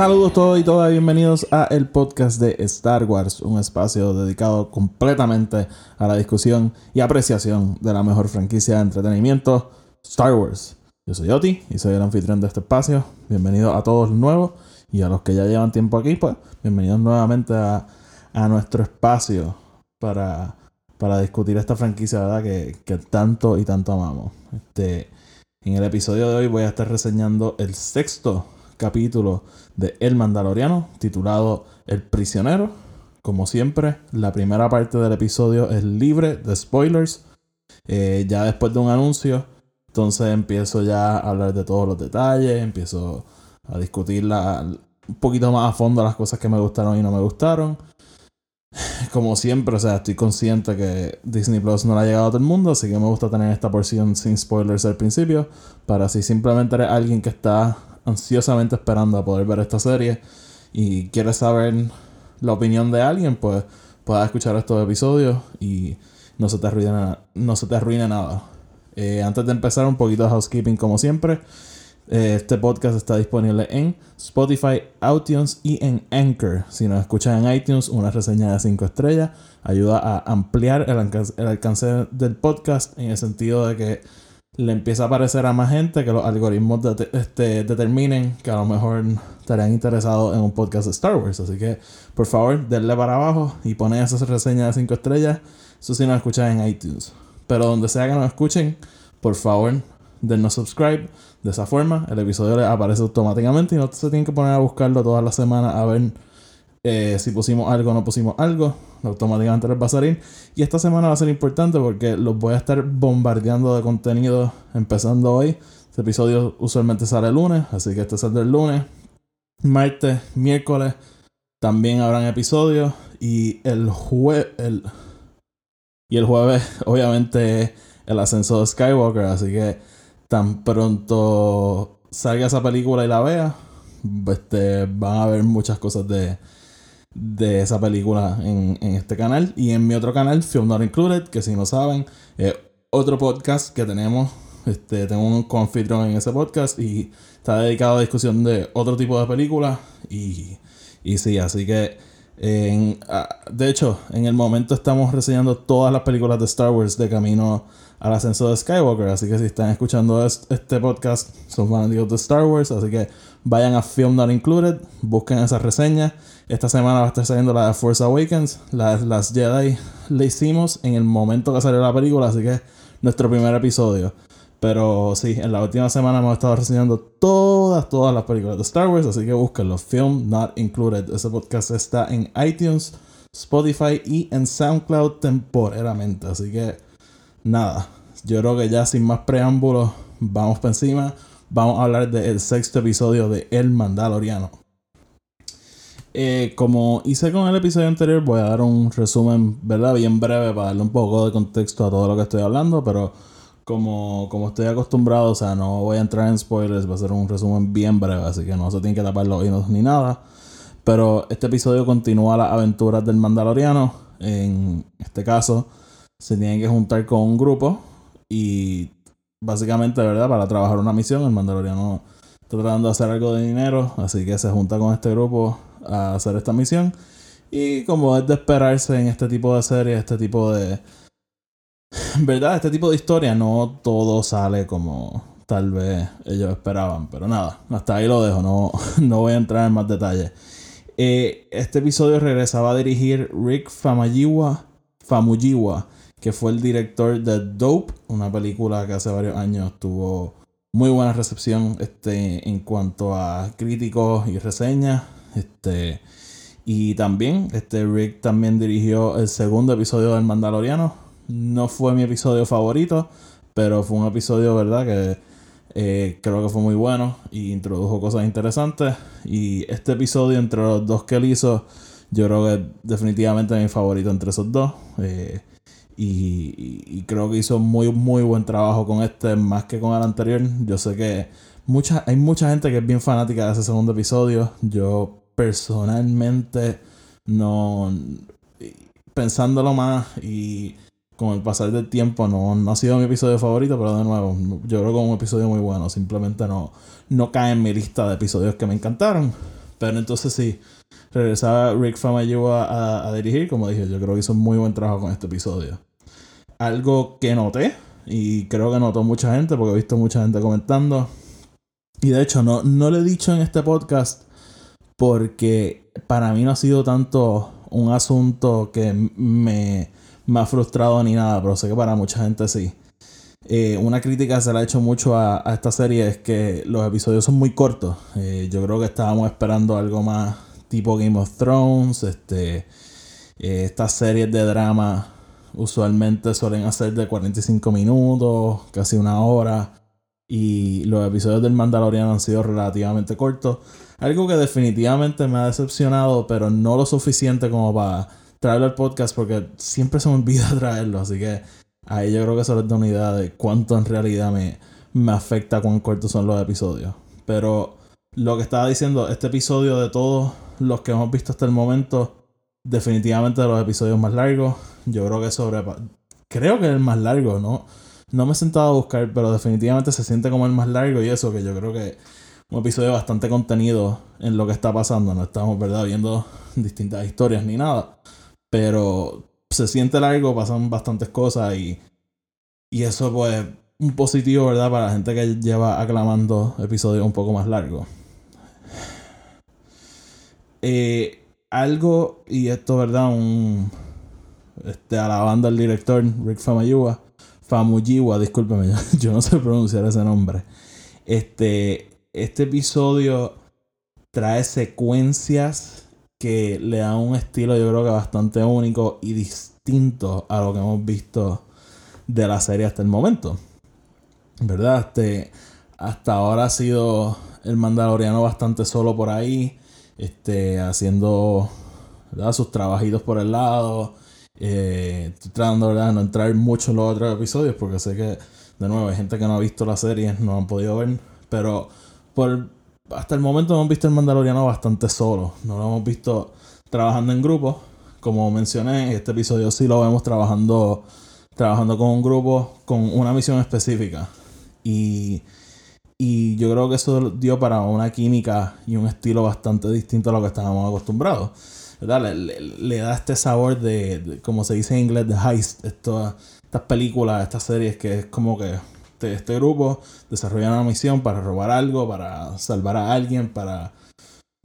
Saludos todos y todas, bienvenidos a el podcast de Star Wars, un espacio dedicado completamente a la discusión y apreciación de la mejor franquicia de entretenimiento, Star Wars. Yo soy Oti y soy el anfitrión de este espacio. Bienvenidos a todos los nuevos y a los que ya llevan tiempo aquí, pues bienvenidos nuevamente a, a nuestro espacio para, para discutir esta franquicia, ¿verdad? Que, que tanto y tanto amamos. Este, en el episodio de hoy voy a estar reseñando el sexto capítulo de El Mandaloriano, titulado El Prisionero. Como siempre, la primera parte del episodio es libre de spoilers. Eh, ya después de un anuncio, entonces empiezo ya a hablar de todos los detalles, empiezo a discutir la- un poquito más a fondo las cosas que me gustaron y no me gustaron. Como siempre, o sea, estoy consciente que Disney Plus no le ha llegado a todo el mundo, así que me gusta tener esta porción sin spoilers al principio, para si simplemente eres alguien que está ansiosamente esperando a poder ver esta serie y quieres saber la opinión de alguien, pues puedas escuchar estos episodios y no se te arruine, na- no se te arruine nada. Eh, antes de empezar, un poquito de housekeeping como siempre. Eh, Este podcast está disponible en Spotify, iTunes y en Anchor. Si nos escuchan en iTunes, una reseña de 5 estrellas ayuda a ampliar el alcance, el alcance del podcast en el sentido de que le empieza a aparecer a más gente, que los algoritmos este, determinen que a lo mejor estarían interesados en un podcast de Star Wars. Así que, por favor, denle para abajo y ponen esa reseña de 5 estrellas. Eso sí nos escuchan en iTunes. Pero donde sea que nos escuchen, por favor, dennos subscribe. De esa forma, el episodio les aparece automáticamente y no se tienen que poner a buscarlo todas las semanas a ver eh, si pusimos algo o no pusimos algo. Automáticamente les va a salir. Y esta semana va a ser importante porque los voy a estar bombardeando de contenido empezando hoy. Este episodio usualmente sale el lunes, así que este sale el lunes. Martes, miércoles también habrán episodios. Y el jueves. El... Y el jueves, obviamente, el ascenso de Skywalker. Así que tan pronto salga esa película y la vea, este, van a ver muchas cosas de, de esa película en, en este canal. Y en mi otro canal, Film Not Included, que si no saben, es otro podcast que tenemos. Este, tengo un confitrón en ese podcast y está dedicado a discusión de otro tipo de películas. Y, y sí, así que en- de hecho, en el momento estamos reseñando todas las películas de Star Wars de camino al ascenso de Skywalker. Así que si están escuchando es- este podcast, son fanáticos de Star Wars. Así que vayan a Film Not Included, busquen esas reseñas. Esta semana va a estar saliendo la de Force Awakens. Las, Jedi le hicimos en el momento que salió la película. Así que nuestro primer episodio. Pero sí, en la última semana hemos estado reseñando todas, todas las películas de Star Wars, así que búsquenlo. Film Not Included. Ese podcast está en iTunes, Spotify y en SoundCloud temporalmente. Así que nada, yo creo que ya sin más preámbulos, vamos para encima. Vamos a hablar del sexto episodio de El Mandaloriano. Eh, como hice con el episodio anterior, voy a dar un resumen, ¿verdad? Bien breve para darle un poco de contexto a todo lo que estoy hablando, pero como, como estoy acostumbrado, o sea, no voy a entrar en spoilers, va a ser un resumen bien breve, así que no se tienen que tapar los oídos ni nada. Pero este episodio continúa las aventuras del Mandaloriano. En este caso, se tienen que juntar con un grupo y básicamente, ¿verdad? Para trabajar una misión, el Mandaloriano está tratando de hacer algo de dinero, así que se junta con este grupo a hacer esta misión. Y como es de esperarse en este tipo de series, este tipo de, ¿verdad? Este tipo de historia no todo sale como tal vez ellos esperaban. Pero nada, hasta ahí lo dejo, no, no voy a entrar en más detalles. Eh, este episodio regresaba a dirigir Rick Famuyiwa, Famuyiwa, que fue el director de Dope, una película que hace varios años tuvo muy buena recepción este, en cuanto a críticos y reseñas. Este, y también, este Rick también dirigió el segundo episodio del Mandaloriano. No fue mi episodio favorito, pero fue un episodio, ¿verdad? Que Eh, creo que fue muy bueno y introdujo cosas interesantes. Y este episodio, entre los dos que él hizo, yo creo que definitivamente es mi favorito entre esos dos. Eh, y, creo que hizo muy, muy buen trabajo con este, más que con el anterior. Yo sé que mucha, hay mucha gente que es bien fanática de ese segundo episodio. Yo personalmente no. Pensándolo más y con el pasar del tiempo no, no ha sido mi episodio favorito, pero de nuevo, yo creo que es un episodio muy bueno. Simplemente no, no cae en mi lista de episodios que me encantaron. Pero entonces sí, regresaba Rick Famuyiwa a, a, dirigir, como dije, yo creo que hizo un muy buen trabajo con este episodio. Algo que noté, y creo que notó mucha gente, porque he visto mucha gente comentando. Y de hecho, no, no lo he dicho en este podcast, porque para mí no ha sido tanto un asunto que me más frustrado ni nada, pero sé que para mucha gente sí. Eh, una crítica se le ha hecho mucho a, esta serie es que los episodios son muy cortos. Eh, yo creo que estábamos esperando algo más tipo Game of Thrones. Este, eh, estas series de drama usualmente suelen hacer de 45 minutos, casi una hora. Y los episodios del Mandalorian han sido relativamente cortos. Algo que definitivamente me ha decepcionado, pero no lo suficiente como para traerlo al podcast porque siempre se me olvida traerlo. Así que ahí yo creo que eso les da una idea de cuánto en realidad me, me afecta cuán cortos son los episodios. Pero lo que estaba diciendo, este episodio de todos los que hemos visto hasta el momento, definitivamente de los episodios más largos. Yo creo que sobre. Creo que es el más largo, ¿no? No me he sentado a buscar, pero definitivamente se siente como el más largo y eso, que yo creo que un episodio bastante contenido en lo que está pasando. No estamos, ¿verdad?, viendo distintas historias ni nada. Pero se siente largo, pasan bastantes cosas y, y eso pues un positivo, ¿verdad? Para la gente que lleva aclamando episodios un poco más largos. Eh, algo, y esto, ¿verdad? Un, este, alabando al director Rick Famuyiwa. Famuyiwa, discúlpeme, yo no sé pronunciar ese nombre. Este, este episodio trae secuencias que le da un estilo yo creo que bastante único y distinto a lo que hemos visto de la serie hasta el momento. ¿Verdad? Este, hasta ahora ha sido el Mandaloriano bastante solo por ahí, este, haciendo sus trabajitos por el lado. Eh, estoy tratando ¿verdad? de no entrar mucho en los otros episodios porque sé que, de nuevo, hay gente que no ha visto la serie, no han podido ver. Pero por hasta el momento hemos visto el Mandaloriano bastante solo. No lo hemos visto trabajando en grupo. Como mencioné, este episodio sí lo vemos trabajando, trabajando con un grupo con una misión específica. Y, y yo creo que eso dio para una química y un estilo bastante distinto a lo que estábamos acostumbrados. Le, le, da este sabor de, como se dice en inglés, de heist. estas películas, estas series que es como que este, este, grupo desarrolla una misión para robar algo, para salvar a alguien, para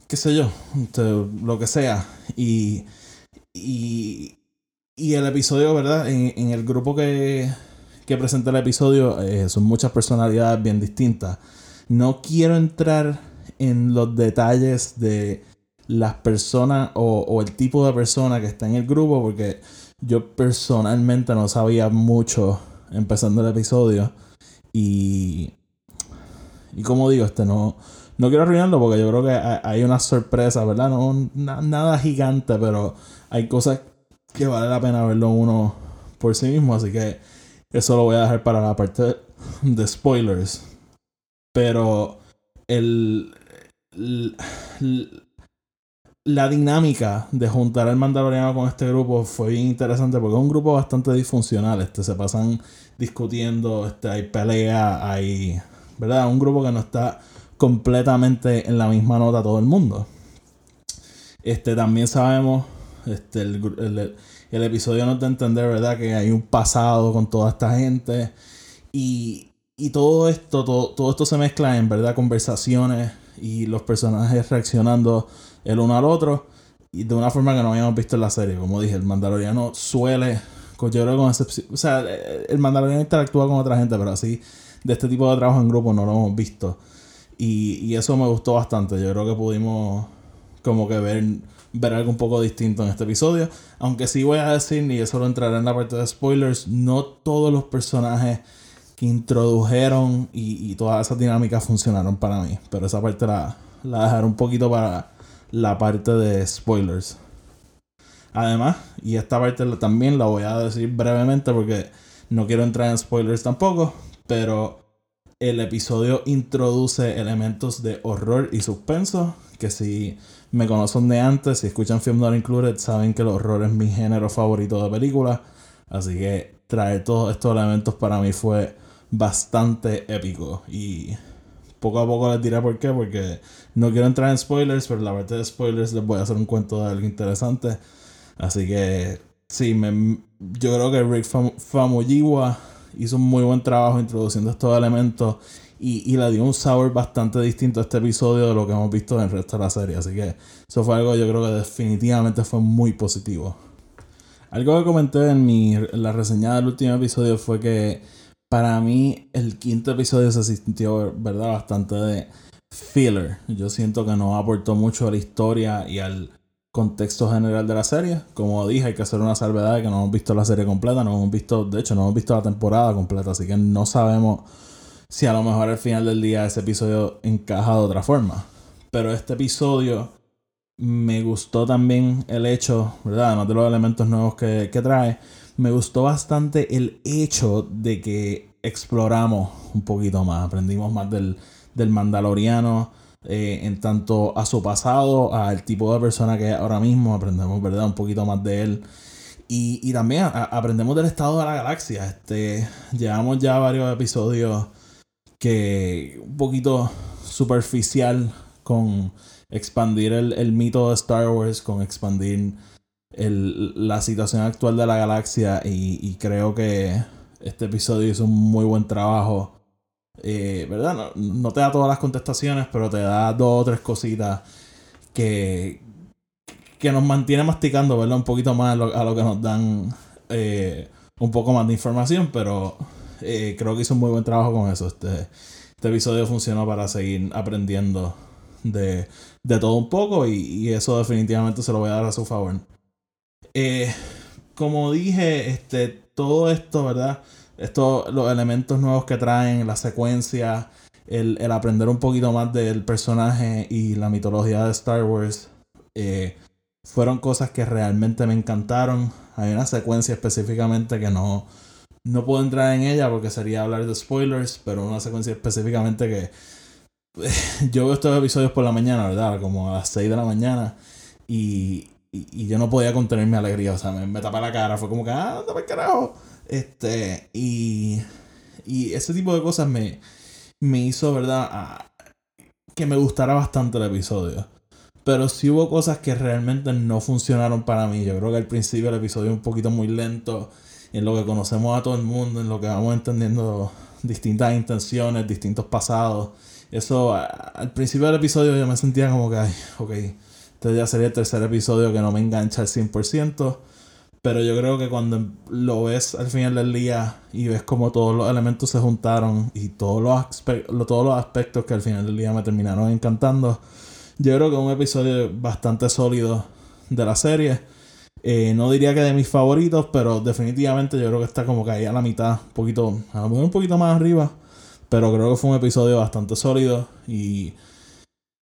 qué sé yo, este, lo que sea. Y, y, y el episodio, ¿verdad? En, el grupo que, que presenta el episodio eh, son muchas personalidades bien distintas. No quiero entrar en los detalles de las personas o, el tipo de persona que está en el grupo porque yo personalmente no sabía mucho empezando el episodio. Y. Y como digo, este no. No quiero arruinarlo porque yo creo que hay una sorpresa, ¿verdad? No, nada gigante, pero hay cosas que vale la pena verlo uno por sí mismo. Así que eso lo voy a dejar para la parte de spoilers. Pero el, la dinámica de juntar al Mandaloriano con este grupo fue bien interesante porque es un grupo bastante disfuncional. Este, se pasan discutiendo, este, hay pelea, hay. ¿Verdad? Un grupo que no está completamente en la misma nota todo el mundo. Este, también sabemos, este, el, el, episodio nos da a entender, ¿verdad? Que hay un pasado con toda esta gente. Y, y todo esto, todo, todo esto se mezcla en, ¿verdad? Conversaciones y los personajes reaccionando el uno al otro y de una forma que no habíamos visto en la serie. Como dije, el Mandaloriano suele, yo creo con excepción, o sea, el Mandaloriano interactúa con otra gente, pero así de este tipo de trabajo en grupo no lo hemos visto. Y, y eso me gustó bastante. Yo creo que pudimos como que ver, ver algo un poco distinto en este episodio. Aunque sí voy a decir, y eso lo entraré en la parte de spoilers, no todos los personajes que introdujeron y, y todas esas dinámicas funcionaron para mí. Pero esa parte la, la dejaré un poquito para la parte de spoilers. Además, y esta parte también la voy a decir brevemente porque no quiero entrar en spoilers tampoco, pero el episodio introduce elementos de horror y suspenso que si me conocen de antes, si escuchan Film Not Included, saben que el horror es mi género favorito de película. Así que traer todos estos elementos para mí fue bastante épico. Y poco a poco les diré por qué, porque no quiero entrar en spoilers, pero la parte de spoilers les voy a hacer un cuento de algo interesante. Así que sí, me, yo creo que Rick Famuyiwa hizo un muy buen trabajo introduciendo estos elementos y, y, le dio un sabor bastante distinto a este episodio de lo que hemos visto en el resto de la serie. Así que eso fue algo yo creo que definitivamente fue muy positivo. Algo que comenté en, mi, la reseña del último episodio fue que para mí el quinto episodio se sintió, ¿verdad? Bastante de filler. Yo siento que no aportó mucho a la historia y al contexto general de la serie. Como dije, hay que hacer una salvedad de que no hemos visto la serie completa, no hemos visto, de hecho, no hemos visto la temporada completa, así que no sabemos si a lo mejor al final del día ese episodio encaja de otra forma. Pero este episodio me gustó también el hecho, ¿verdad? Además de los elementos nuevos que, trae, me gustó bastante el hecho de que exploramos un poquito más, aprendimos más del, del Mandaloriano. Eh, en tanto a su pasado, al tipo de persona que ahora mismo, aprendemos, ¿verdad? Un poquito más de él. Y, y también aprendemos del estado de la galaxia. Este, llevamos ya varios episodios que un poquito superficial con expandir el, mito de Star Wars, con expandir la situación actual de la galaxia y, creo que este episodio hizo un muy buen trabajo. Eh, ¿Verdad? No, te da todas las contestaciones, pero te da dos o tres cositas que, que nos mantiene masticando, ¿verdad? Un poquito más a lo, que nos dan eh, un poco más de información, pero eh, creo que hizo un muy buen trabajo con eso. Este, este episodio funcionó para seguir aprendiendo de, todo un poco y, eso definitivamente se lo voy a dar a su favor. Eh, como dije, este, todo esto, ¿verdad? Esto, los elementos nuevos que traen, la secuencia, el, aprender un poquito más del personaje y la mitología de Star Wars, eh, fueron cosas que realmente me encantaron. Hay una secuencia específicamente que no, no puedo entrar en ella porque sería hablar de spoilers, pero una secuencia específicamente que yo veo estos episodios por la mañana, ¿verdad? Como a las 6 de la mañana y, y, yo no podía contener mi alegría, o sea, me, me tapé la cara, fue como que, ah, dame el carajo. Este, y, y ese tipo de cosas me, me hizo, ¿verdad? que me gustara bastante el episodio. Pero sí hubo cosas que realmente no funcionaron para mí. Yo creo que al principio el episodio un poquito muy lento en lo que conocemos a todo el mundo, en lo que vamos entendiendo distintas intenciones, distintos pasados. Eso, al principio del episodio yo me sentía como que, ay, ok, este ya sería el tercer episodio que no me engancha al 100%. Pero yo creo que cuando lo ves al final del día y ves como todos los elementos se juntaron y todos los, todos los aspectos que al final del día me terminaron encantando, yo creo que es un episodio bastante sólido de la serie eh, no diría que de mis favoritos, pero definitivamente yo creo que está como que ahí a la mitad, un poquito, a lo mejor un poquito más arriba. Pero creo que fue un episodio bastante sólido y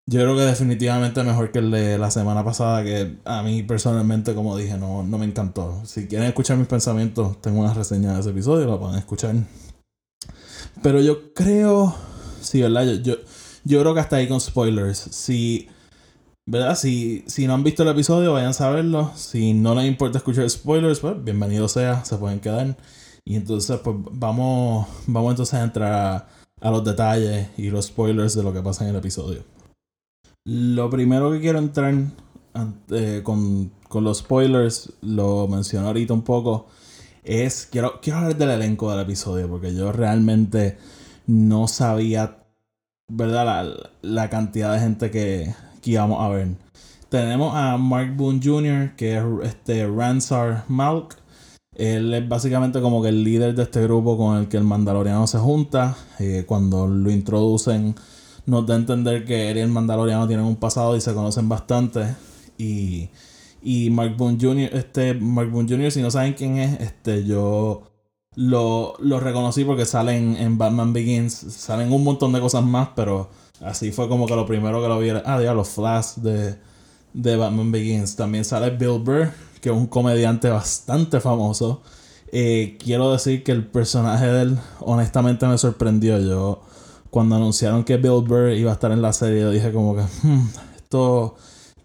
yo creo que definitivamente mejor que el de la semana pasada, que a mí personalmente, como dije, no, no me encantó. Si quieren escuchar mis pensamientos, tengo una reseña de ese episodio, la pueden escuchar. Pero yo creo, sí, ¿verdad? Yo, yo, yo creo que hasta ahí con spoilers. Si ¿Verdad? Si, si no han visto el episodio, vayan a verlo. Si no les importa escuchar spoilers, pues bienvenido sea, se pueden quedar. Y entonces, pues vamos, vamos entonces a entrar a, los detalles y los spoilers de lo que pasa en el episodio. Lo primero que quiero entrar eh, con, con, los spoilers, lo menciono ahorita un poco, es quiero, quiero hablar del elenco del episodio, porque yo realmente no sabía, ¿verdad? La, la cantidad de gente que, que íbamos a ver. Tenemos a Mark Boone Jr., que es este Ransar Malk. Él es básicamente como que el líder de este grupo con el que el Mandaloriano se junta. Eh, cuando lo introducen, nos da a entender que él y el Mandaloriano tienen un pasado y se conocen bastante. Y, y Mark Boone Jr., este, Mark Boone Jr., si no saben quién es, este, yo lo, lo reconocí porque salen en Batman Begins, salen un montón de cosas más, pero así fue como que lo primero que lo vi era, ah, los Flash de, de Batman Begins. También sale Bill Burr, que es un comediante bastante famoso. Eh, quiero decir que el personaje de él, honestamente, me sorprendió. Yo, cuando anunciaron que Bill Burr iba a estar en la serie, yo dije como que, hmm, esto,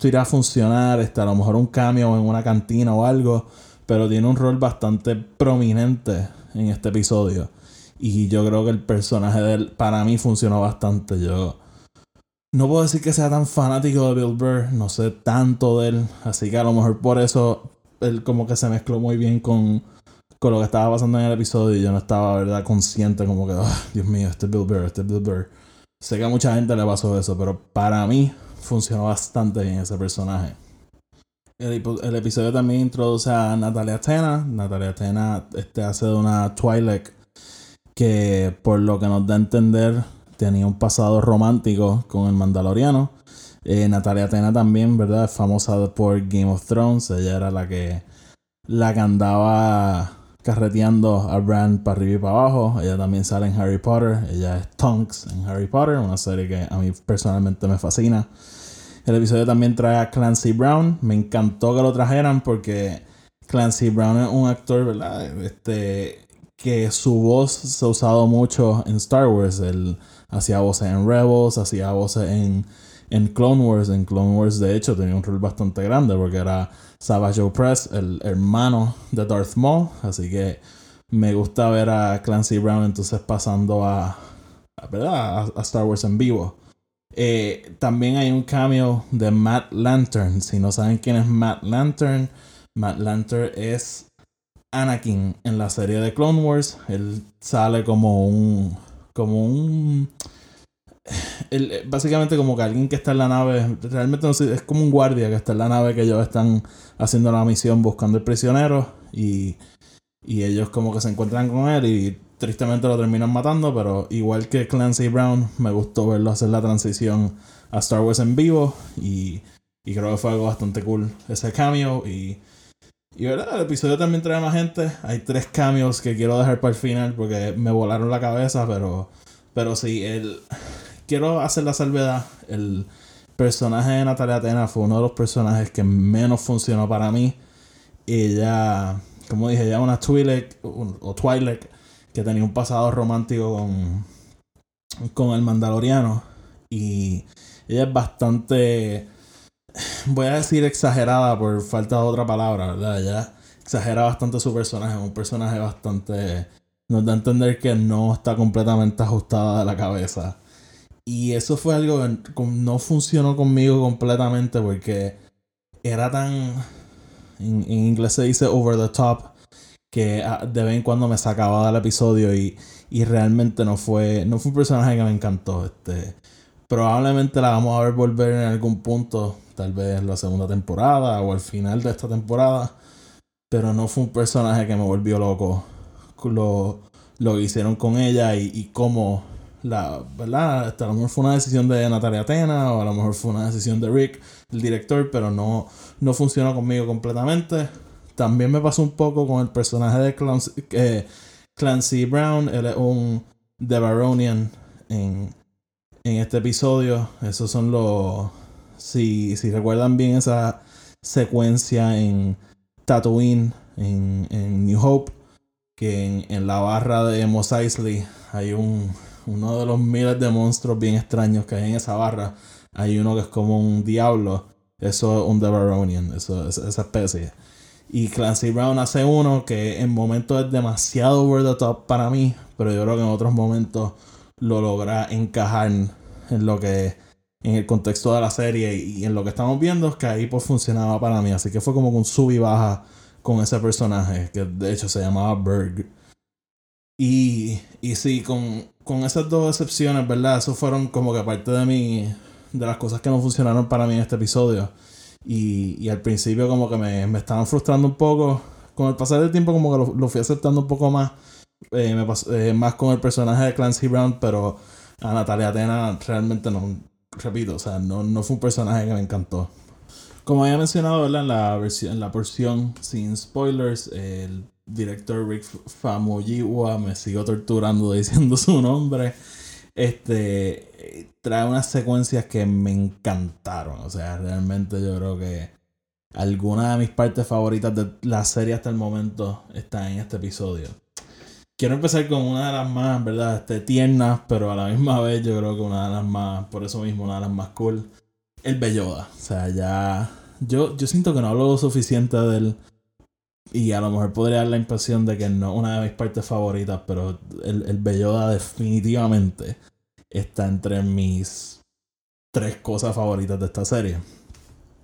irá a funcionar, está a lo mejor un cambio en una cantina o algo, pero tiene un rol bastante prominente en este episodio. Y yo creo que el personaje de él, para mí, funcionó bastante. Yo no puedo decir que sea tan fanático de Bill Burr, no sé tanto de él, así que a lo mejor por eso él como que se mezcló muy bien con, con lo que estaba pasando en el episodio y yo no estaba, verdad, consciente como que, oh, Dios mío, este es Bill Burr, este es Bill Burr. Sé que a mucha gente le pasó eso, pero para mí funcionó bastante bien ese personaje. El, el episodio también introduce a Natalia Tena. Natalia Tena este, hace de una Twilight que por lo que nos da a entender tenía un pasado romántico con el Mandaloriano. Eh, Natalia Tena también, ¿verdad? Es famosa por Game of Thrones. Ella era la que, la que andaba carreteando a Bran para arriba y para abajo. Ella también sale en Harry Potter. Ella es Tonks en Harry Potter, una serie que a mí personalmente me fascina. El episodio también trae a Clancy Brown. Me encantó que lo trajeran porque Clancy Brown es un actor. Este, que su voz se ha usado mucho en Star Wars. El hacía voces en Rebels, hacía voces en, en Clone Wars. En Clone Wars, de hecho, tenía un rol bastante grande porque era Savage Press, el hermano de Darth Maul. Así que me gusta ver a Clancy Brown entonces pasando a, ¿verdad? a, Star Wars en vivo. Eh, también hay un cameo de Matt Lantern. Si no saben quién es Matt Lantern, Matt Lantern es Anakin en la serie de Clone Wars. Él sale como un como un... básicamente como que alguien que está en la nave, realmente no sé, es como un guardia que está en la nave que ellos están haciendo la misión buscando el prisionero y, y ellos como que se encuentran con él y tristemente lo terminan matando, pero igual que Clancy Brown, me gustó verlo hacer la transición a Star Wars en vivo y, y creo que fue algo bastante cool ese cameo y y verdad, el episodio también trae más gente. Hay tres cambios que quiero dejar para el final porque me volaron la cabeza, pero, pero sí, el, quiero hacer la salvedad. El personaje de Natalia Atena fue uno de los personajes que menos funcionó para mí. Ella, como dije, ella una Twi'lek o Twilight que tenía un pasado romántico con, con el Mandaloriano. Y ella es bastante voy a decir exagerada por falta de otra palabra, ¿verdad? Ya exagera bastante su personaje, un personaje bastante... Nos da a entender que no está completamente ajustada de la cabeza. Y eso fue algo que no funcionó conmigo completamente porque era tan... En, inglés se dice over the top que ah, de vez en cuando me sacaba del episodio y, y realmente no fue, no fue un personaje que me encantó. Este, probablemente la vamos a ver volver en algún punto tal vez la segunda temporada o al final de esta temporada. Pero no fue un personaje que me volvió loco. Lo, lo hicieron con ella y, y cómo la, ¿verdad? A lo mejor fue una decisión de Natalia Atena o a lo mejor fue una decisión de Rick, el director, pero no, no funcionó conmigo completamente. También me pasó un poco con el personaje de Clancy, eh, Clancy Brown. Él es un The Baronian en, en este episodio. Esos son los si, si recuerdan bien esa secuencia en Tatooine, en, en New Hope, que en, la barra de Mos Eisley hay un, uno de los miles de monstruos bien extraños que hay en esa barra. Hay uno que es como un diablo. Eso es un Devaronian, esa especie. Y Clancy Brown hace uno que en momentos es demasiado over the top para mí, pero yo creo que en otros momentos lo logra encajar en lo que en el contexto de la serie y, en lo que estamos viendo es que ahí pues funcionaba para mí. Así que fue como con sub y baja con ese personaje, que de hecho se llamaba Berg. Y, y sí, con, con esas dos excepciones, ¿verdad? Eso fueron como que parte de mí, de las cosas que no funcionaron para mí en este episodio. Y, y al principio como que me, me, estaban frustrando un poco. Con el pasar del tiempo como que lo, lo fui aceptando un poco más. Eh, me eh, más con el personaje de Clancy Brown, pero a Natalia Atena realmente no, repito, o sea, no, no fue un personaje que me encantó. Como había mencionado en la versión, en la porción sin spoilers, el director Rick Famuyiwa me sigo torturando diciendo su nombre. Este trae unas secuencias que me encantaron. O sea, realmente yo creo que alguna de mis partes favoritas de la serie hasta el momento está en este episodio. Quiero empezar con una de las más, ¿verdad? Este, tiernas, pero a la misma vez yo creo que una de las más, por eso mismo, una de las más cool. El Belloda. O sea, ya. Yo, yo siento que no hablo lo suficiente de él. Y a lo mejor podría dar la impresión de que no es una de mis partes favoritas, pero el, el Belloda definitivamente está entre mis tres cosas favoritas de esta serie.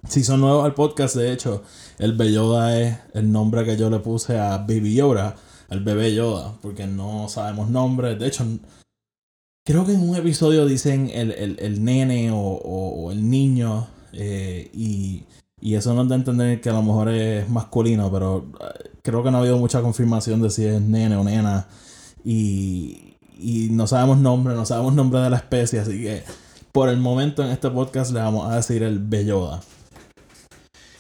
Si son nuevos al podcast, de hecho, el Belloda es el nombre que yo le puse a Baby Yoda, el bebé Yoda, porque no sabemos nombres. De hecho, creo que en un episodio dicen el, nene o, el niño, eh, y, y, eso nos da a entender que a lo mejor es masculino, pero eh, creo que no ha habido mucha confirmación de si es nene o nena. Y, y no sabemos nombre, no sabemos nombre de la especie, así que por el momento en este podcast le vamos a decir el Belloda.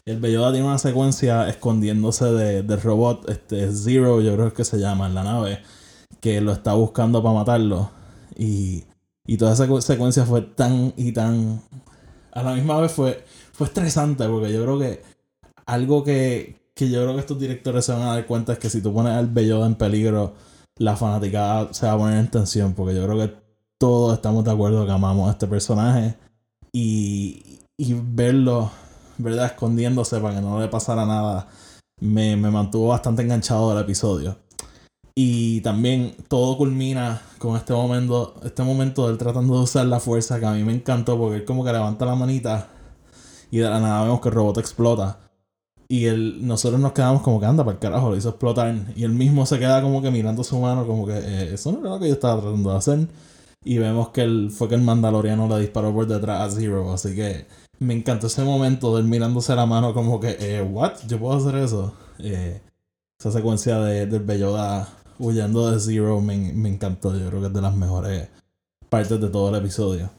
El Belloda tiene una secuencia escondiéndose de, del robot este, Zero, yo creo que se llama, en la nave, que lo está buscando para matarlo. Y, y toda esa secuencia fue tan y tan... A la misma vez fue, fue estresante, porque yo creo que algo que, que yo creo que estos directores se van a dar cuenta es que si tú pones al Belloda en peligro, la fanaticada se va a poner en tensión, porque yo creo que todos estamos de acuerdo que amamos a este personaje. Y, y verlo ¿verdad? Escondiéndose para que no le pasara nada, me, mantuvo bastante enganchado del episodio. Y también todo culmina con este momento, este momento de él tratando de usar la fuerza que a mí me encantó porque él como que levanta la manita y de la nada vemos que el robot explota. Y él, nosotros nos quedamos como que anda para el carajo, lo hizo explotar. Y él mismo se queda como que mirando su mano, como que eh, eso no era lo que yo estaba tratando de hacer. Y vemos que él, fue que el mandaloriano le disparó por detrás a Zero. Así que me encantó ese momento de él mirándose la mano como que, eh, ¿what? ¿Yo puedo hacer eso? Eh, esa secuencia de, del Belloda huyendo de Zero me, me, encantó. Yo creo que es de las mejores partes de todo el episodio.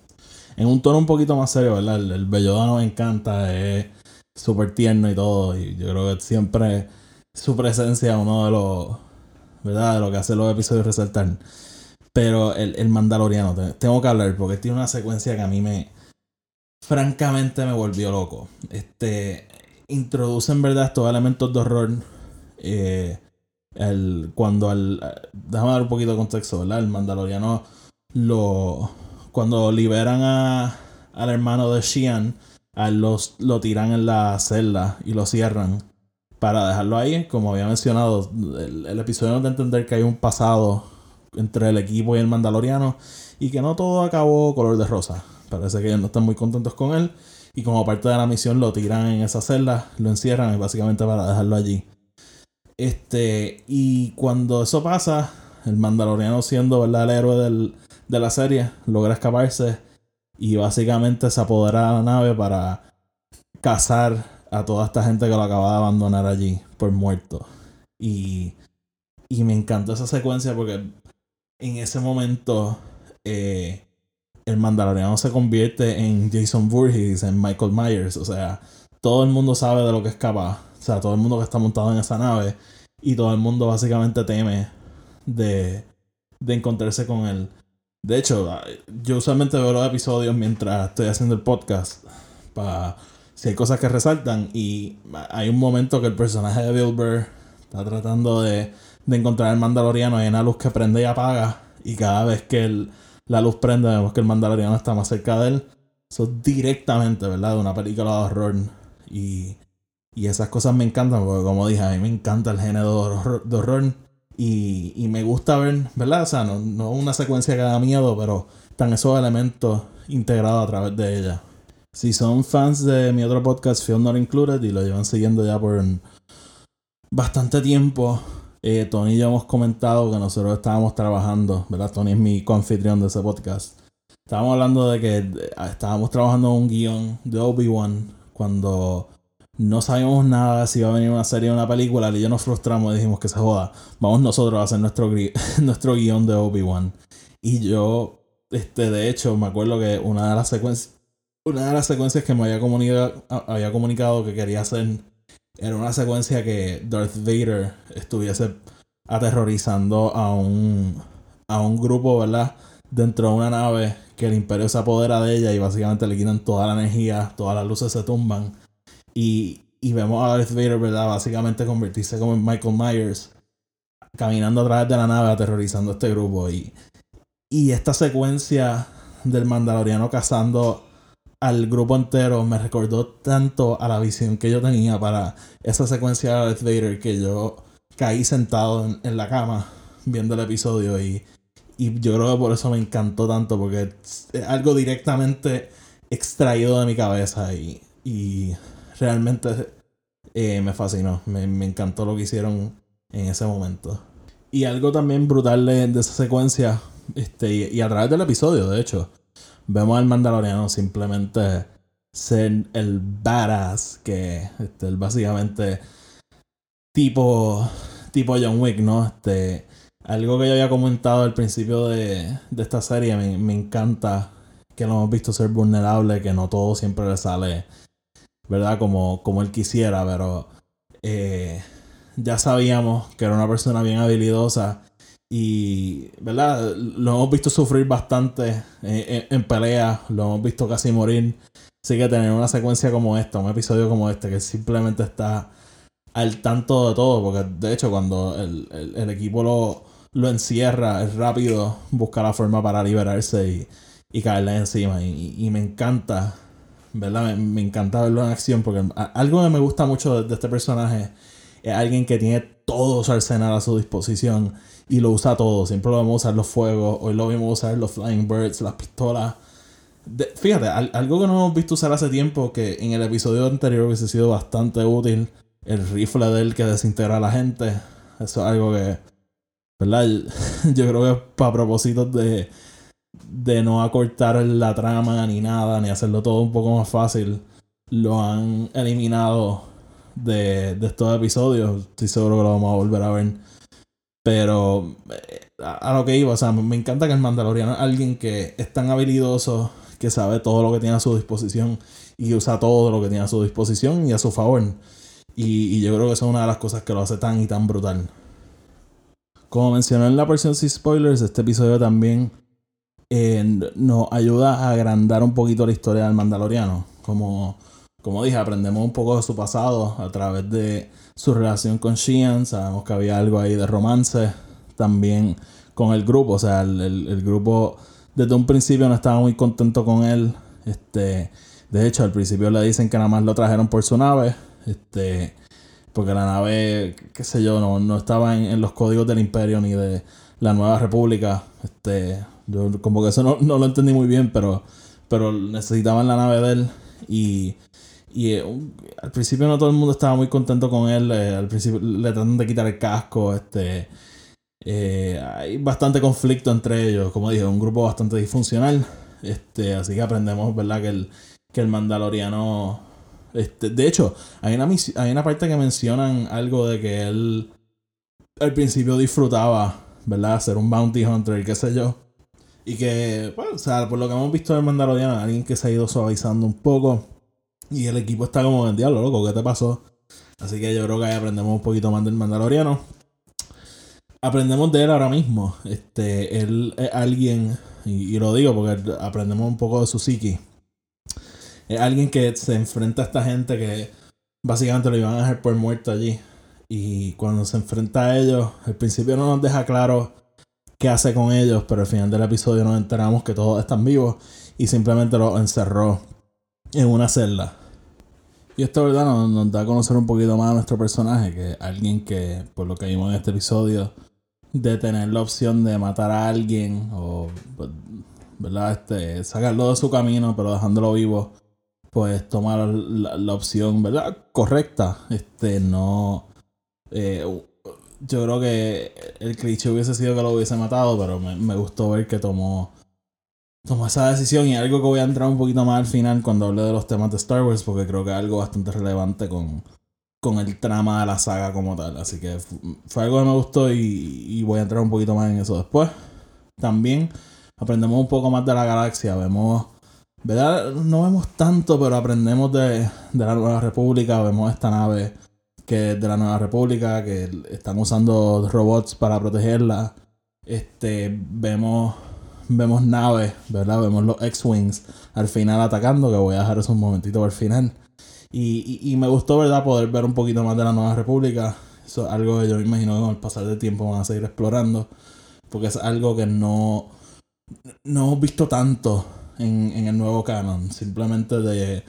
En un tono un poquito más serio, ¿verdad? El, el Belloda nos encanta, es súper tierno y todo. Y yo creo que siempre su presencia es uno de los, ¿verdad? De lo que hace los episodios resaltar. Pero el, el Mandaloriano, tengo que hablar porque tiene una secuencia que a mí me, francamente me volvió loco. Este, introducen, verdad, estos elementos de horror. Eh, el, cuando al. Déjame dar un poquito de contexto, ¿verdad? El Mandaloriano lo. Cuando liberan a, al hermano de Xian, a los, lo tiran en la celda y lo cierran. Para dejarlo ahí, como había mencionado, el, el episodio a entender que hay un pasado entre el equipo y el Mandaloriano y que no todo acabó color de rosa. Parece que ellos no están muy contentos con él. Y como parte de la misión lo tiran en esa celda, lo encierran básicamente para dejarlo allí. Este, y cuando eso pasa, el Mandaloriano siendo ¿verdad? el héroe de la serie, logra escaparse y básicamente se apodera de la nave para cazar a toda esta gente que lo acaba de abandonar allí por muerto. Y, y me encantó esa secuencia porque en ese momento eh, el Mandaloriano se convierte en Jason Voorhees, en Michael Myers. O sea, todo el mundo sabe de lo que es capaz. O sea, todo el mundo que está montado en esa nave. Y todo el mundo básicamente teme de, de encontrarse con él. De hecho, yo usualmente veo los episodios mientras estoy haciendo el podcast. Para si hay cosas que resaltan. Y hay un momento que el personaje de Bill Burr está tratando de, de encontrar al Mandaloriano. Hay una luz que prende y apaga. Y cada vez que la luz prende, vemos que el Mandaloriano está más cerca de él. Eso directamente, ¿verdad? De una película de horror. Y, y esas cosas me encantan, porque como dije, a mí me encanta el género de horror. Y, y, me gusta ver, ¿verdad? O sea, no, no una secuencia que da miedo, pero están esos elementos integrados a través de ella. Si son fans de mi otro podcast, Film Not Included, y lo llevan siguiendo ya por bastante tiempo, eh, Tony y yo hemos comentado que nosotros estábamos trabajando, ¿verdad? Tony es mi confitrión de ese podcast. Estábamos hablando de que eh, estábamos trabajando un guion de Obi-Wan cuando no sabíamos nada si iba a venir una serie o una película y ya nos frustramos y dijimos que se joda. Vamos nosotros a hacer nuestro, nuestro guion de Obi-Wan. Y yo, este, de hecho, me acuerdo que una de las secuencias, una de las secuencias que me había comunicado, había comunicado que quería hacer era una secuencia que Darth Vader estuviese aterrorizando a un, a un grupo, ¿verdad? Dentro de una nave que el imperio se apodera de ella y básicamente le quitan toda la energía, todas las luces se tumban. Y, y vemos a Darth Vader, ¿verdad? Básicamente convertirse como en Michael Myers, caminando a través de la nave, aterrorizando a este grupo. Y, y esta secuencia del Mandaloriano cazando al grupo entero me recordó tanto a la visión que yo tenía para esa secuencia de Darth Vader que yo caí sentado en, la cama viendo el episodio y, y yo creo que por eso me encantó tanto porque es algo directamente extraído de mi cabeza y, y realmente eh, me fascinó, me, me, encantó lo que hicieron en ese momento. Y algo también brutal de, esa secuencia, este, y, a través del episodio, de hecho, vemos al Mandaloriano simplemente ser el badass que este, básicamente tipo tipo John Wick, ¿no? Este algo que yo había comentado al principio de, de esta serie me, me, encanta que lo hemos visto ser vulnerable, que no todo siempre le sale, ¿verdad? Como, como él quisiera, pero eh, ya sabíamos que era una persona bien habilidosa y, ¿verdad? Lo hemos visto sufrir bastante en, en, pelea, lo hemos visto casi morir. Así que tener una secuencia como esta, un episodio como este, que simplemente está al tanto de todo, porque de hecho cuando el, el, equipo lo, lo, encierra, es rápido, busca la forma para liberarse y, y caerle encima. Y, me encanta, ¿verdad? Me, me, encanta verlo en acción, porque algo que me gusta mucho de, este personaje es alguien que tiene todo su arsenal a su disposición y lo usa todo. Siempre lo vemos usar los fuegos, hoy lo vimos usar los Flying Birds, las pistolas. fíjate, algo que no hemos visto usar hace tiempo, que en el episodio anterior hubiese sido bastante útil, el rifle de él que desintegra a la gente. Eso es algo que, ¿verdad? Yo creo que para propósitos de, de no acortar la trama ni nada, ni hacerlo todo un poco más fácil, lo han eliminado de, de estos episodios. Estoy seguro que lo vamos a volver a ver. Pero eh, a, lo que iba, o sea, me encanta que el Mandaloriano es alguien que es tan habilidoso, que sabe todo lo que tiene a su disposición y usa todo lo que tiene a su disposición y a su favor. Y, yo creo que eso es una de las cosas que lo hace tan y tan brutal. Como mencioné en la versión sin spoilers, este episodio también eh, nos ayuda a agrandar un poquito la historia del Mandaloriano. Como como dije, aprendemos un poco de su pasado a través de su relación con Sheehan. Sabemos que había algo ahí de romance también con el grupo. O sea, el, grupo desde un principio no estaba muy contento con él. Este, de hecho, al principio le dicen que nada más lo trajeron por su nave. Este, porque la nave, qué sé yo, no, no estaba en, los códigos del imperio ni de la nueva república. Este, yo como que eso no, no lo entendí muy bien, pero, pero necesitaban la nave de él. Y y eh, al principio no todo el mundo estaba muy contento con él. Eh, al principio le tratan de quitar el casco. Este, eh, hay bastante conflicto entre ellos. Como dije, un grupo bastante disfuncional. Este, así que aprendemos, ¿verdad? Que el, que el Mandaloriano. Este, de hecho, hay una, hay una parte que mencionan algo de que él al principio disfrutaba, ¿verdad? Ser un bounty hunter y qué sé yo. Y que, bueno, o sea, por lo que hemos visto del Mandaloriano, alguien que se ha ido suavizando un poco y el equipo está como en diablo, loco, ¿qué te pasó? Así que yo creo que ahí aprendemos un poquito más del Mandaloriano. Aprendemos de él ahora mismo. Este, él es alguien, y, lo digo porque aprendemos un poco de su psiqui. Es alguien que se enfrenta a esta gente que básicamente lo iban a dejar por muerto allí. Y cuando se enfrenta a ellos, al principio no nos deja claro qué hace con ellos, pero al final del episodio nos enteramos que todos están vivos y simplemente los encerró en una celda. Y esto, ¿verdad? Nos, da a conocer un poquito más a nuestro personaje, que alguien que, por lo que vimos en este episodio, de tener la opción de matar a alguien o, pues, ¿verdad? Este, sacarlo de su camino, pero dejándolo vivo, pues tomar la, opción, ¿verdad? Correcta. Este, no. Eh, yo creo que el cliché hubiese sido que lo hubiese matado, pero me, me gustó ver que tomó tomó esa decisión y algo que voy a entrar un poquito más al final cuando hable de los temas de Star Wars porque creo que es algo bastante relevante con, con el trama de la saga como tal. Así que fue algo que me gustó y, voy a entrar un poquito más en eso después. También aprendemos un poco más de la galaxia. Vemos, ¿verdad? No vemos tanto, pero aprendemos de, de la Nueva República. Vemos esta nave que de la Nueva República, que están usando robots para protegerla. Este, vemos, vemos naves, ¿verdad? Vemos los X-Wings al final atacando, que voy a dejar un momentito al final. Y, y, me gustó, ¿verdad? Poder ver un poquito más de la Nueva República. Eso es algo que yo me imagino que con el pasar del tiempo van a seguir explorando. Porque es algo que no, no hemos visto tanto en, en el nuevo canon. Simplemente de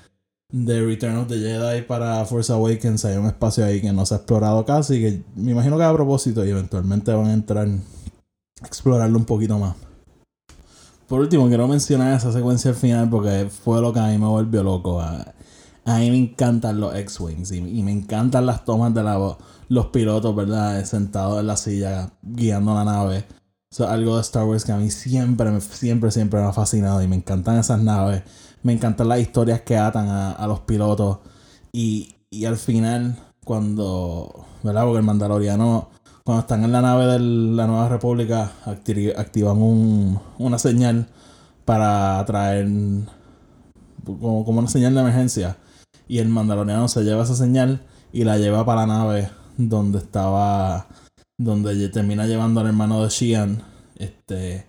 de Return of the Jedi para Force Awakens hay un espacio ahí que no se ha explorado casi, que me imagino que a propósito y eventualmente van a entrar a explorarlo un poquito más. Por último, quiero mencionar esa secuencia al final porque fue lo que a mí me volvió loco. A, mí me encantan los X-Wings y, me encantan las tomas de la, los pilotos, ¿verdad? Sentados en la silla guiando la nave. Eso es algo de Star Wars que a mí siempre, siempre, siempre me ha fascinado y me encantan esas naves me encantan las historias que atan a, los pilotos. Y, y, al final, cuando, ¿verdad? Porque el Mandaloriano, cuando están en la nave de la Nueva República, activan un, una señal para traer como, como una señal de emergencia. Y el Mandaloriano se lleva esa señal y la lleva para la nave donde estaba, donde termina llevando al hermano de Shian. Este,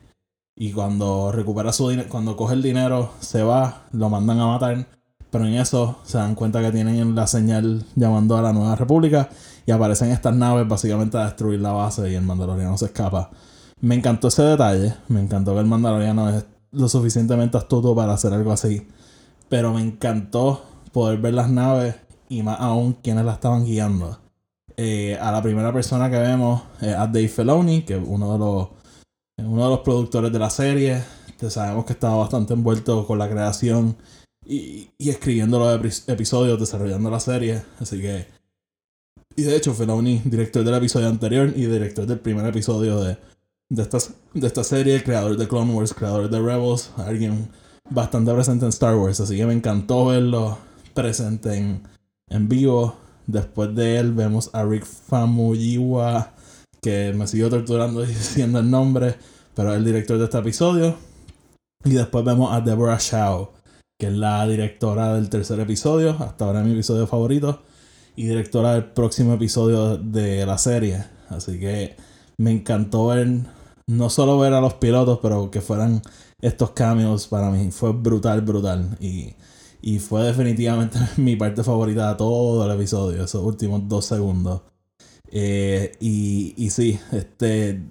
y cuando recupera su dinero, cuando coge el dinero, se va, lo mandan a matar. Pero en eso se dan cuenta que tienen la señal llamando a la Nueva República. Y aparecen estas naves básicamente a destruir la base y el Mandaloriano se escapa. Me encantó ese detalle. Me encantó que el Mandaloriano es lo suficientemente astuto para hacer algo así. Pero me encantó poder ver las naves y más aún quienes la estaban guiando. Eh, a la primera persona que vemos es a Dave Filoni, que es uno de los uno de los productores de la serie. sabemos que estaba bastante envuelto con la creación y, y escribiendo los episodios, desarrollando la serie. Así que. Y de hecho, Filoni, director del episodio anterior y director del primer episodio de, de, esta, de esta serie, creador de Clone Wars, creador de Rebels, alguien bastante presente en Star Wars. Así que me encantó verlo presente en, en vivo. Después de él vemos a Rick Famuyiwa que me siguió torturando diciendo el nombre, pero es el director de este episodio. Y después vemos a Deborah Shaw, que es la directora del tercer episodio, hasta ahora mi episodio favorito, y directora del próximo episodio de la serie. Así que me encantó ver, no solo ver a los pilotos, pero que fueran estos cameos para mí. Fue brutal, brutal. Y, y fue definitivamente mi parte favorita de todo el episodio, esos últimos dos segundos. Eh, y, y sí, este,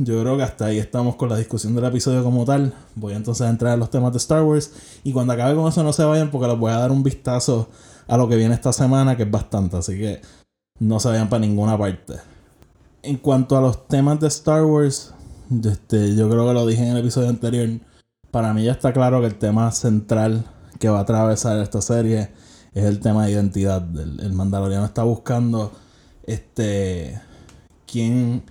yo creo que hasta ahí estamos con la discusión del episodio como tal. Voy entonces a entrar en los temas de Star Wars. Y cuando acabe con eso no se vayan porque les voy a dar un vistazo a lo que viene esta semana, que es bastante. Así que no se vayan para ninguna parte. En cuanto a los temas de Star Wars, este, yo creo que lo dije en el episodio anterior. Para mí ya está claro que el tema central que va a atravesar esta serie es el tema de identidad. el Mandaloriano está buscando este, quién,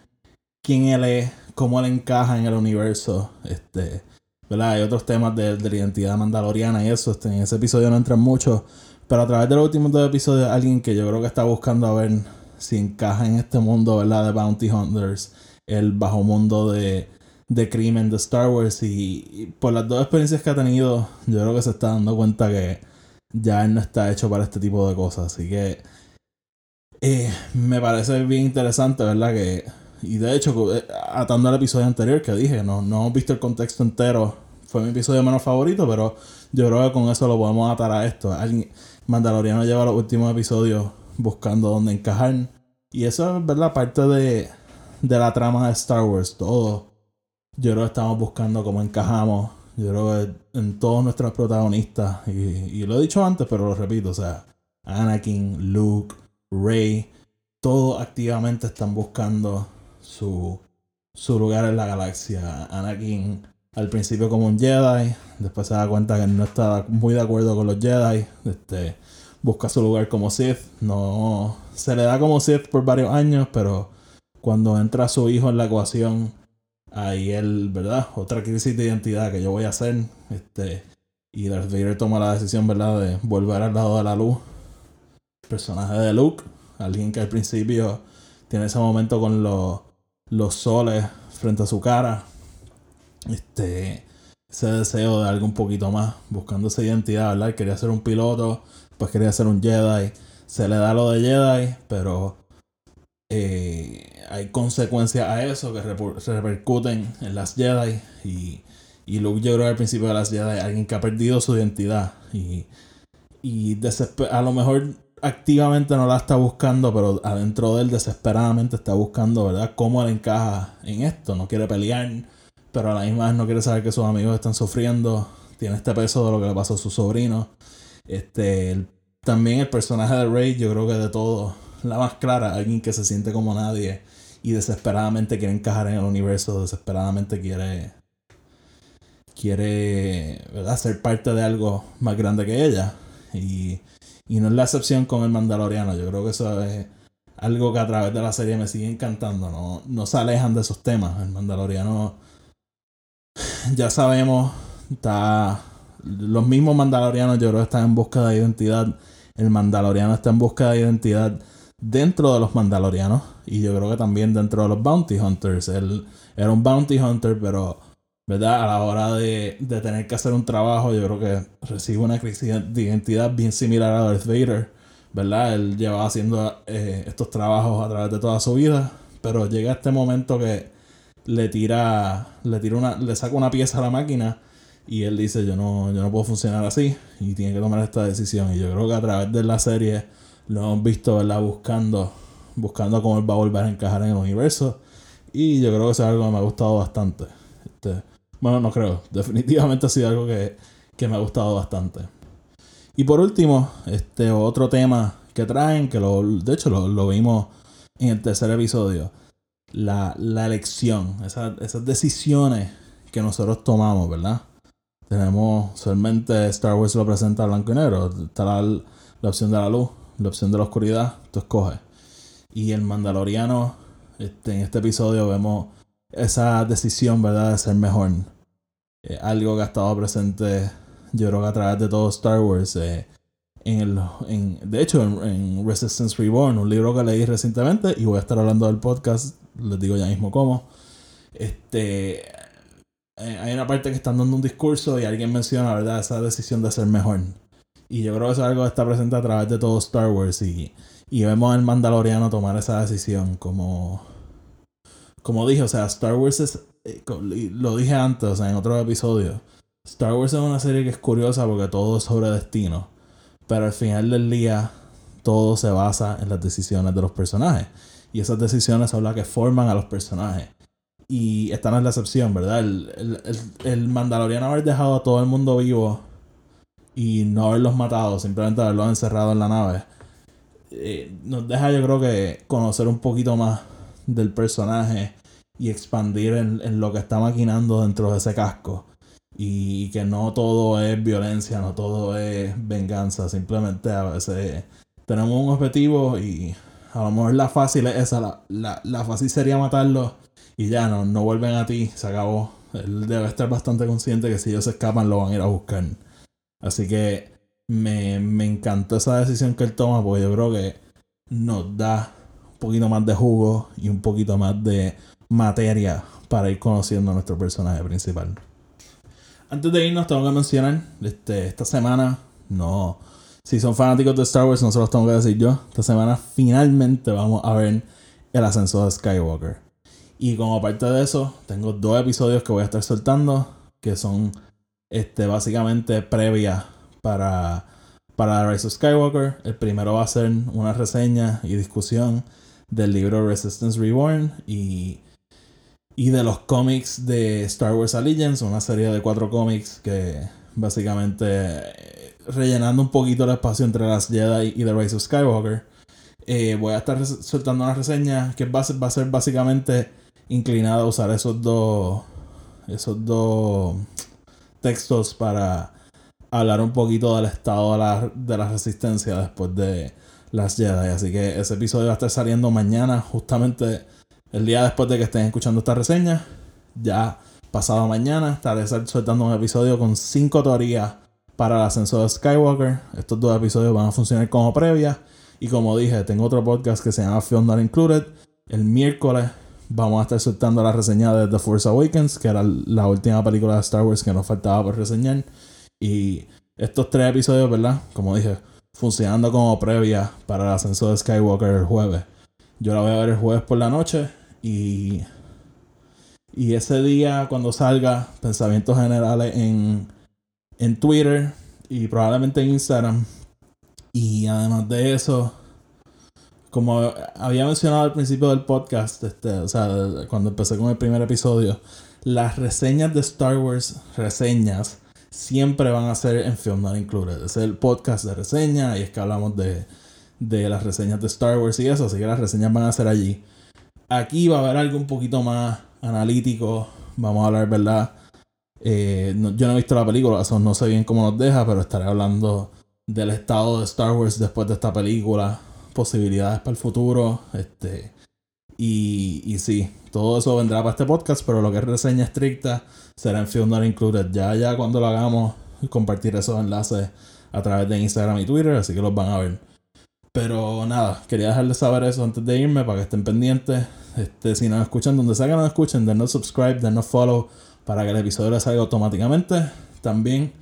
quién él es, cómo él encaja en el universo, este, ¿verdad? Hay otros temas de, la identidad mandaloriana y eso, este, en ese episodio no entran mucho, pero a través de los últimos dos episodios, alguien que yo creo que está buscando a ver si encaja en este mundo, ¿verdad? De Bounty Hunters, el bajo mundo de, de crimen de Star Wars y, por las dos experiencias que ha tenido, yo creo que se está dando cuenta que ya él no está hecho para este tipo de cosas, así que eh, me parece bien interesante, ¿verdad? Que, y de hecho, eh, atando al episodio anterior que dije, no, no hemos visto el contexto entero. Fue mi episodio menos favorito, pero yo creo que con eso lo podemos atar a esto. Alguien, Mandaloriano lleva los últimos episodios buscando dónde encajar. Y eso es, ¿verdad? Parte de, de la trama de Star Wars. Todo. Yo creo que estamos buscando cómo encajamos. Yo creo que en todos nuestros protagonistas. Y, y lo he dicho antes, pero lo repito. O sea, Anakin, Luke. Rey, todos activamente están buscando su, su lugar en la galaxia. Anakin al principio como un Jedi, después se da cuenta que no está muy de acuerdo con los Jedi, este, busca su lugar como Sith, no se le da como Sith por varios años, pero cuando entra su hijo en la ecuación, ahí él, ¿verdad? Otra crisis de identidad que yo voy a hacer, este, y Darth Vader toma la decisión, ¿verdad? De volver al lado de la luz personaje de Luke, alguien que al principio tiene ese momento con los, los soles frente a su cara, este, ese deseo de algo un poquito más, buscando esa identidad, ¿verdad? Quería ser un piloto, pues quería ser un Jedi, se le da lo de Jedi, pero eh, hay consecuencias a eso que repercuten en las Jedi. Y, y Luke, yo al principio de las Jedi, alguien que ha perdido su identidad. Y, y a lo mejor activamente no la está buscando, pero adentro de él desesperadamente está buscando, ¿verdad? Cómo él encaja en esto. No quiere pelear, pero a la misma vez no quiere saber que sus amigos están sufriendo. Tiene este peso de lo que le pasó a su sobrino. Este, también el personaje de Rey, yo creo que de todo, la más clara, alguien que se siente como nadie y desesperadamente quiere encajar en el universo, desesperadamente quiere quiere ¿verdad? ser parte de algo más grande que ella. Y y no es la excepción con el Mandaloriano. Yo creo que eso es algo que a través de la serie me sigue encantando. No, no se alejan de esos temas. El Mandaloriano, ya sabemos, está. Los mismos Mandalorianos, yo creo que están en busca de identidad. El Mandaloriano está en busca de identidad dentro de los Mandalorianos. Y yo creo que también dentro de los Bounty Hunters. Él era un Bounty Hunter, pero ¿verdad? A la hora de, de, tener que hacer un trabajo, yo creo que recibe una crisis de identidad bien similar a Darth Vader, ¿verdad? Él lleva haciendo eh, estos trabajos a través de toda su vida, pero llega este momento que le tira, le tira una, le saca una pieza a la máquina y él dice yo no, yo no puedo funcionar así y tiene que tomar esta decisión. Y yo creo que a través de la serie lo hemos visto, ¿verdad? Buscando, buscando cómo él va a volver a encajar en el universo. Y yo creo que eso es algo que me ha gustado bastante. Este, bueno, no creo. Definitivamente ha sido algo que, me ha gustado bastante. Y por último, este otro tema que traen, que lo, de hecho lo, vimos en el tercer episodio, la, elección, esas decisiones que nosotros tomamos, ¿verdad? Tenemos, solamente Star Wars lo presenta blanco y negro, está la, opción de la luz, la opción de la oscuridad, tú escoges. Y el Mandaloriano, este, en este episodio vemos esa decisión, ¿verdad? De ser mejor. Eh, algo que ha estado presente, yo creo que a través de todo Star Wars. Eh, en el, en, de hecho, en, Resistance Reborn, un libro que leí recientemente, y voy a estar hablando del podcast, les digo ya mismo cómo. Este, eh, hay una parte que están dando un discurso y alguien menciona, ¿verdad?, esa decisión de ser mejor. Y yo creo que eso es algo que está presente a través de todo Star Wars y, y vemos al Mandaloriano tomar esa decisión como como dije, o sea, Star Wars es, eh, lo dije antes, o sea, en otro episodio, Star Wars es una serie que es curiosa porque todo es sobre destino, pero al final del día todo se basa en las decisiones de los personajes y esas decisiones son las que forman a los personajes. Y esta no es la excepción, ¿verdad? El, el, Mandaloriano haber dejado a todo el mundo vivo y no haberlos matado, simplemente haberlos encerrado en la nave, eh, nos deja yo creo que conocer un poquito más del personaje y expandir en, lo que está maquinando dentro de ese casco. Y que no todo es violencia, no todo es venganza. Simplemente a veces tenemos un objetivo y a lo mejor la fácil es esa. La, la, fácil sería matarlo y ya no, no vuelven a ti, se acabó. Él debe estar bastante consciente que si ellos se escapan lo van a ir a buscar. Así que me, me encantó esa decisión que él toma porque yo creo que nos da poquito más de jugo y un poquito más de materia para ir conociendo a nuestro personaje principal. Antes de irnos, tengo que mencionar, este, esta semana, no, si son fanáticos de Star Wars, no se los tengo que decir yo, esta semana finalmente vamos a ver el ascenso de Skywalker. Y como parte de eso, tengo dos episodios que voy a estar soltando, que son este, básicamente previa para, para Rise of Skywalker. El primero va a ser una reseña y discusión del libro Resistance Reborn y y de los cómics de Star Wars Allegiance, una serie de cuatro cómics que básicamente eh, rellenando un poquito el espacio entre las Jedi y The Rise of Skywalker. Eh, voy a estar soltando una reseña que va a, ser, va a ser básicamente inclinada a usar esos dos esos dos textos para hablar un poquito del estado de la, de la resistencia después de las Jedi. Así que ese episodio va a estar saliendo mañana, justamente el día después de que estén escuchando esta reseña, ya pasado mañana, estaré soltando un episodio con 5 teorías para el ascenso de Skywalker. Estos dos episodios van a funcionar como previa. Y como dije, tengo otro podcast que se llama Film Included. El miércoles vamos a estar soltando la reseña de The Force Awakens, que era la última película de Star Wars que nos faltaba por reseñar. Y estos tres episodios, ¿verdad? Como dije, funcionando como previa para el ascenso de Skywalker el jueves. Yo la voy a ver el jueves por la noche y y ese día, cuando salga, pensamientos generales en, en Twitter y probablemente en Instagram. Y además de eso, como había mencionado al principio del podcast, este, o sea, cuando empecé con el primer episodio, las reseñas de Star Wars, reseñas, siempre van a ser en Film Not Included. Es el podcast de reseñas y es que hablamos de, de las reseñas de Star Wars y eso, así que las reseñas van a ser allí. Aquí va a haber algo un poquito más analítico. Vamos a hablar, ¿verdad? Eh, yo no he visto la película, eso no sé bien cómo nos deja, pero estaré hablando del estado de Star Wars después de esta película, posibilidades para el futuro, este, y, y sí, todo eso vendrá para este podcast, pero lo que es reseña estricta será en Film Not Included. Ya, ya cuando lo hagamos, compartir esos enlaces a través de Instagram y Twitter, así que los van a ver. Pero nada, quería dejarles saber eso antes de irme para que estén pendientes. Este, si nos escuchan donde sea que nos escuchen, denos subscribe, denos follow para que el episodio les salga automáticamente. También,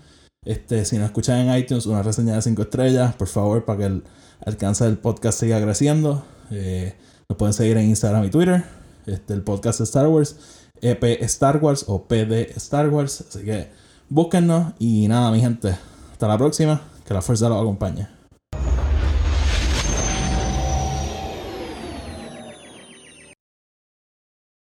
este, si nos escuchan en iTunes, una reseña de 5 estrellas, por favor, para que el alcance del podcast siga creciendo. Eh, nos pueden seguir en Instagram y Twitter. Este, el podcast Star Wars, EP Star Wars o PD Star Wars. Así que búsquennos y nada, mi gente. Hasta la próxima. Que la fuerza los acompañe.